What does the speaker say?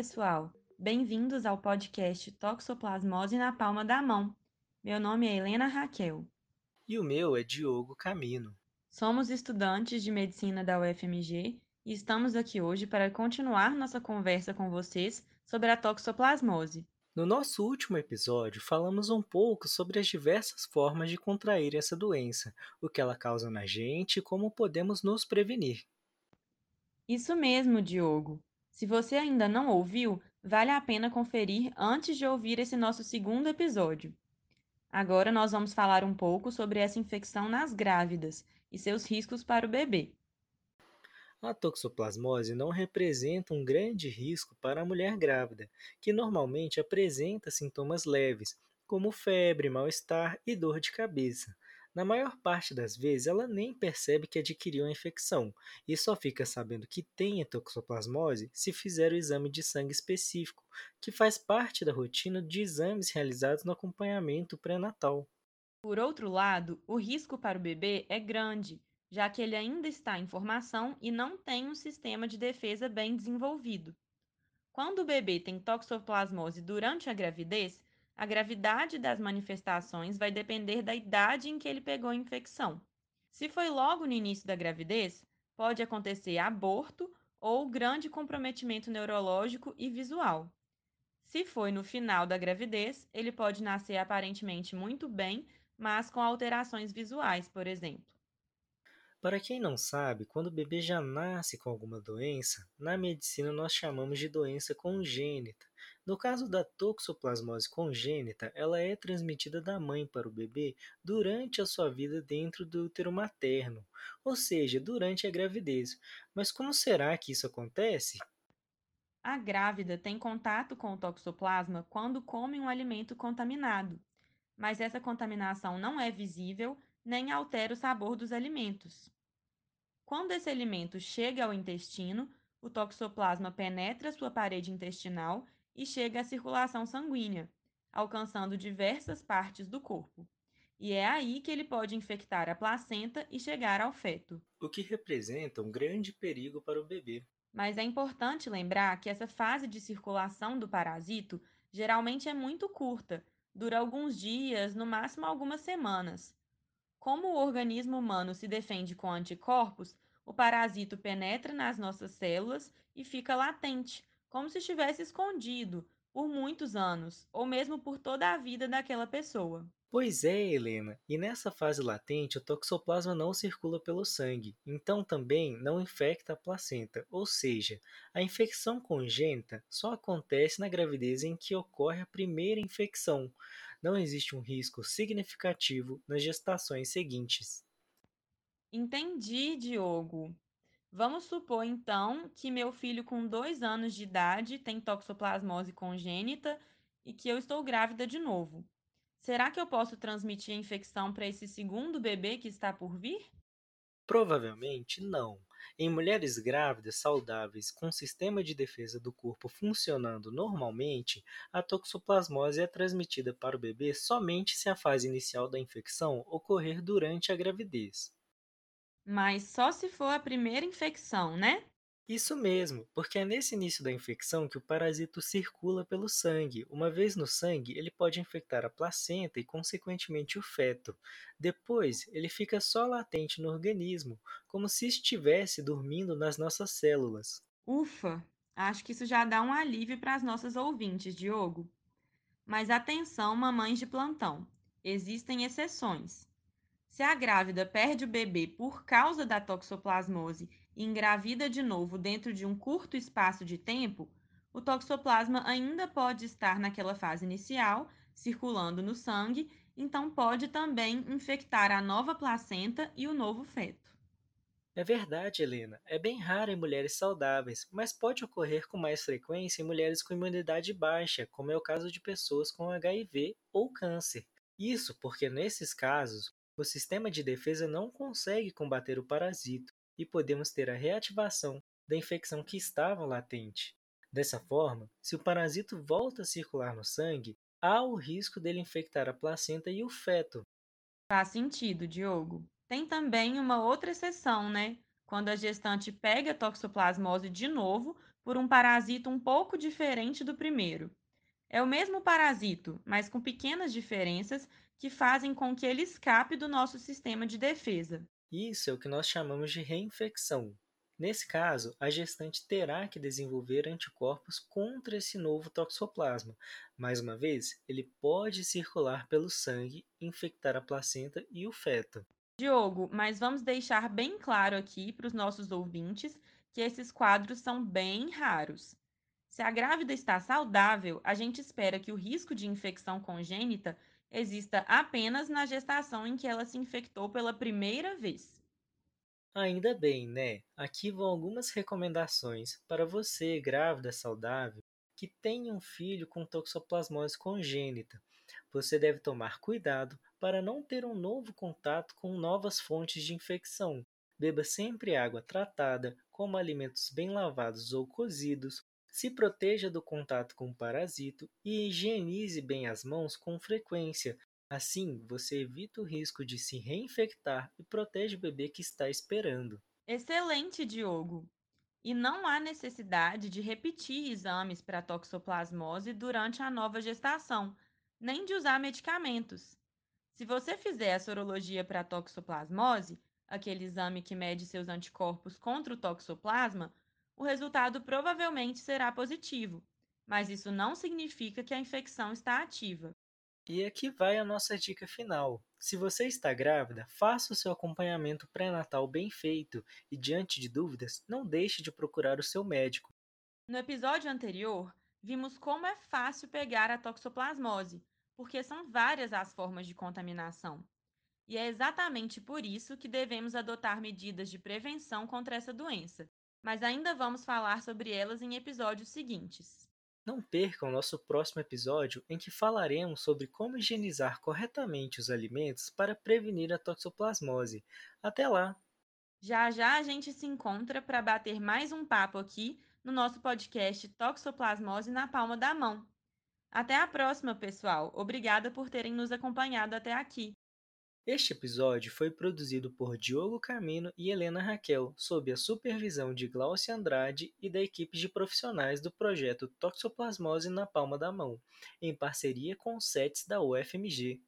pessoal! Bem-vindos ao podcast Toxoplasmose na Palma da Mão. Meu nome é Helena Raquel. E o meu é Diogo Camino. Somos estudantes de medicina da UFMG e estamos aqui hoje para continuar nossa conversa com vocês sobre a toxoplasmose. No nosso último episódio, falamos um pouco sobre as diversas formas de contrair essa doença, o que ela causa na gente e como podemos nos prevenir. Isso mesmo, Diogo. Se você ainda não ouviu, vale a pena conferir antes de ouvir esse nosso segundo episódio. Agora nós vamos falar um pouco sobre essa infecção nas grávidas e seus riscos para o bebê. A toxoplasmose não representa um grande risco para a mulher grávida, que normalmente apresenta sintomas leves, como febre, mal-estar e dor de cabeça. Na maior parte das vezes, ela nem percebe que adquiriu a infecção e só fica sabendo que tem a toxoplasmose se fizer o exame de sangue específico, que faz parte da rotina de exames realizados no acompanhamento pré-natal. Por outro lado, o risco para o bebê é grande, já que ele ainda está em formação e não tem um sistema de defesa bem desenvolvido. Quando o bebê tem toxoplasmose durante a gravidez, a gravidade das manifestações vai depender da idade em que ele pegou a infecção. Se foi logo no início da gravidez, pode acontecer aborto ou grande comprometimento neurológico e visual. Se foi no final da gravidez, ele pode nascer aparentemente muito bem, mas com alterações visuais, por exemplo. Para quem não sabe, quando o bebê já nasce com alguma doença, na medicina nós chamamos de doença congênita. No caso da toxoplasmose congênita, ela é transmitida da mãe para o bebê durante a sua vida dentro do útero materno, ou seja, durante a gravidez. Mas como será que isso acontece? A grávida tem contato com o toxoplasma quando come um alimento contaminado, mas essa contaminação não é visível nem altera o sabor dos alimentos. Quando esse alimento chega ao intestino, o toxoplasma penetra sua parede intestinal e chega à circulação sanguínea, alcançando diversas partes do corpo. E é aí que ele pode infectar a placenta e chegar ao feto. O que representa um grande perigo para o bebê. Mas é importante lembrar que essa fase de circulação do parasito geralmente é muito curta, dura alguns dias, no máximo algumas semanas. Como o organismo humano se defende com anticorpos, o parasito penetra nas nossas células e fica latente, como se estivesse escondido por muitos anos, ou mesmo por toda a vida daquela pessoa. Pois é, Helena, e nessa fase latente o toxoplasma não circula pelo sangue, então também não infecta a placenta, ou seja, a infecção congênita só acontece na gravidez em que ocorre a primeira infecção não existe um risco significativo nas gestações seguintes. Entendi, Diogo. Vamos supor, então, que meu filho com dois anos de idade tem toxoplasmose congênita e que eu estou grávida de novo. Será que eu posso transmitir a infecção para esse segundo bebê que está por vir? Provavelmente não. Em mulheres grávidas saudáveis com sistema de defesa do corpo funcionando normalmente, a toxoplasmose é transmitida para o bebê somente se a fase inicial da infecção ocorrer durante a gravidez. Mas só se for a primeira infecção, né? Isso mesmo, porque é nesse início da infecção que o parasito circula pelo sangue. Uma vez no sangue, ele pode infectar a placenta e, consequentemente, o feto. Depois, ele fica só latente no organismo, como se estivesse dormindo nas nossas células. Ufa! Acho que isso já dá um alívio para as nossas ouvintes, Diogo. Mas atenção, mamães de plantão. Existem exceções. Se a grávida perde o bebê por causa da toxoplasmose e engravida de novo dentro de um curto espaço de tempo, o toxoplasma ainda pode estar naquela fase inicial, circulando no sangue, então pode também infectar a nova placenta e o novo feto. É verdade, Helena. É bem raro em mulheres saudáveis, mas pode ocorrer com mais frequência em mulheres com imunidade baixa, como é o caso de pessoas com HIV ou câncer. Isso porque, nesses casos, o sistema de defesa não consegue combater o parasito e podemos ter a reativação da infecção que estava latente. Dessa forma, se o parasito volta a circular no sangue, há o risco dele infectar a placenta e o feto. Faz sentido, Diogo. Tem também uma outra exceção, né? Quando a gestante pega a toxoplasmose de novo por um parasito um pouco diferente do primeiro. É o mesmo parasito, mas com pequenas diferenças que fazem com que ele escape do nosso sistema de defesa. Isso é o que nós chamamos de reinfecção. Nesse caso, a gestante terá que desenvolver anticorpos contra esse novo toxoplasma. Mais uma vez, ele pode circular pelo sangue, infectar a placenta e o feto. Diogo, mas vamos deixar bem claro aqui para os nossos ouvintes que esses quadros são bem raros. Se a grávida está saudável, a gente espera que o risco de infecção congênita exista apenas na gestação em que ela se infectou pela primeira vez. Ainda bem, né? Aqui vão algumas recomendações para você, grávida saudável, que tenha um filho com toxoplasmose congênita. Você deve tomar cuidado para não ter um novo contato com novas fontes de infecção. Beba sempre água tratada, como alimentos bem lavados ou cozidos, se proteja do contato com o parasito e higienize bem as mãos com frequência. Assim, você evita o risco de se reinfectar e protege o bebê que está esperando. Excelente, Diogo! E não há necessidade de repetir exames para toxoplasmose durante a nova gestação, nem de usar medicamentos. Se você fizer a sorologia para toxoplasmose, aquele exame que mede seus anticorpos contra o toxoplasma, o resultado provavelmente será positivo, mas isso não significa que a infecção está ativa. E aqui vai a nossa dica final. Se você está grávida, faça o seu acompanhamento pré-natal bem feito e, diante de dúvidas, não deixe de procurar o seu médico. No episódio anterior, vimos como é fácil pegar a toxoplasmose, porque são várias as formas de contaminação. E é exatamente por isso que devemos adotar medidas de prevenção contra essa doença, mas ainda vamos falar sobre elas em episódios seguintes. Não percam o nosso próximo episódio em que falaremos sobre como higienizar corretamente os alimentos para prevenir a toxoplasmose. Até lá! Já já a gente se encontra para bater mais um papo aqui no nosso podcast Toxoplasmose na Palma da Mão. Até a próxima, pessoal! Obrigada por terem nos acompanhado até aqui. Este episódio foi produzido por Diogo Camino e Helena Raquel, sob a supervisão de Glaucia Andrade e da equipe de profissionais do projeto Toxoplasmose na Palma da Mão, em parceria com os SETs da UFMG.